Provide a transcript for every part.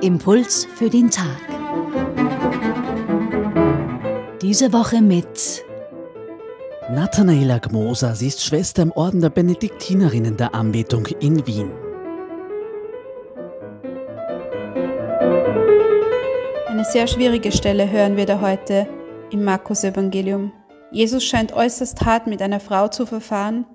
Impuls für den Tag. Diese Woche mit Nathanaela Gmoser, sie ist Schwester im Orden der Benediktinerinnen der Anbetung in Wien. Eine sehr schwierige Stelle hören wir da heute im Markus-Evangelium. Jesus scheint äußerst hart mit einer Frau zu verfahren,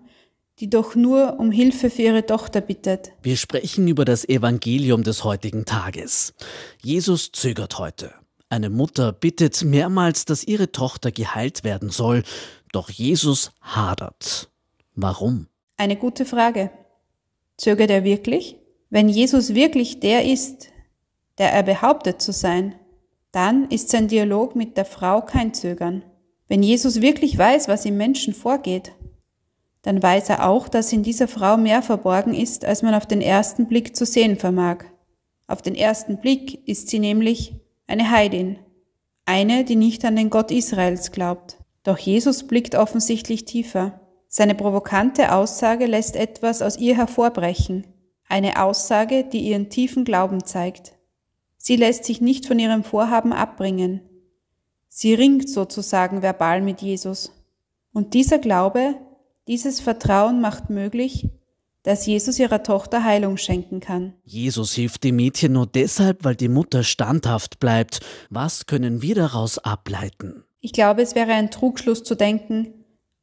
die doch nur um Hilfe für ihre Tochter bittet. Wir sprechen über das Evangelium des heutigen Tages. Jesus zögert heute. Eine Mutter bittet mehrmals, dass ihre Tochter geheilt werden soll, doch Jesus hadert. Warum? Eine gute Frage. Zögert er wirklich? Wenn Jesus wirklich der ist, der er behauptet zu sein, dann ist sein Dialog mit der Frau kein Zögern. Wenn Jesus wirklich weiß, was im Menschen vorgeht, dann weiß er auch, dass in dieser Frau mehr verborgen ist, als man auf den ersten Blick zu sehen vermag. Auf den ersten Blick ist sie nämlich eine Heidin, eine, die nicht an den Gott Israels glaubt. Doch Jesus blickt offensichtlich tiefer. Seine provokante Aussage lässt etwas aus ihr hervorbrechen, eine Aussage, die ihren tiefen Glauben zeigt. Sie lässt sich nicht von ihrem Vorhaben abbringen. Sie ringt sozusagen verbal mit Jesus. Und dieser Glaube, dieses Vertrauen macht möglich, dass Jesus ihrer Tochter Heilung schenken kann. Jesus hilft dem Mädchen nur deshalb, weil die Mutter standhaft bleibt. Was können wir daraus ableiten? Ich glaube, es wäre ein Trugschluss zu denken,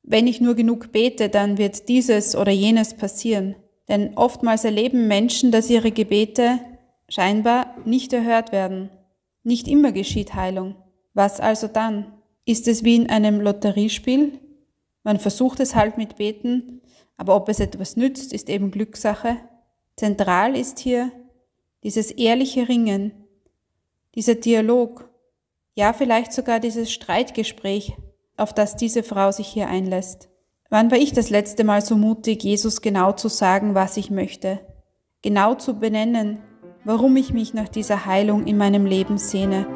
wenn ich nur genug bete, dann wird dieses oder jenes passieren. Denn oftmals erleben Menschen, dass ihre Gebete scheinbar nicht erhört werden. Nicht immer geschieht Heilung. Was also dann? Ist es wie in einem Lotteriespiel? Man versucht es halt mit Beten, aber ob es etwas nützt, ist eben Glückssache. Zentral ist hier dieses ehrliche Ringen, dieser Dialog, ja vielleicht sogar dieses Streitgespräch, auf das diese Frau sich hier einlässt. Wann war ich das letzte Mal so mutig, Jesus genau zu sagen, was ich möchte? Genau zu benennen, warum ich mich nach dieser Heilung in meinem Leben sehne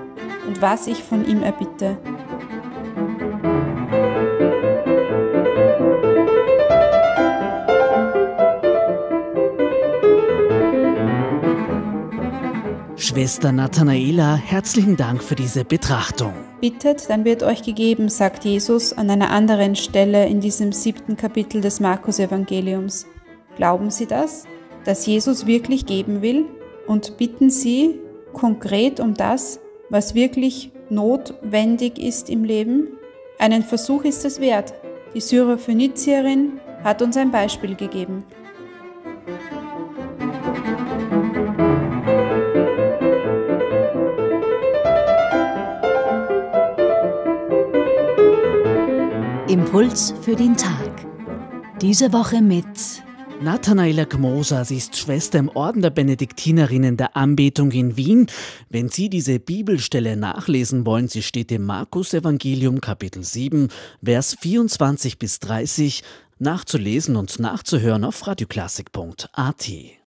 und was ich von ihm erbitte. Schwester Nathanaela, herzlichen Dank für diese Betrachtung. Bittet, dann wird euch gegeben, sagt Jesus an einer anderen Stelle in diesem siebten Kapitel des Markus-Evangeliums. Glauben Sie das, dass Jesus wirklich geben will? Und bitten Sie konkret um das, was wirklich notwendig ist im Leben? Einen Versuch ist es wert. Die Syrophönizierin hat uns ein Beispiel gegeben. Impuls für den Tag. Diese Woche mit Nathanaela Gmoser, sie ist Schwester im Orden der Benediktinerinnen der Anbetung in Wien. Wenn Sie diese Bibelstelle nachlesen wollen, sie steht im Markus Evangelium Kapitel 7, Vers 24 bis 30, nachzulesen und nachzuhören auf radioklassik.at.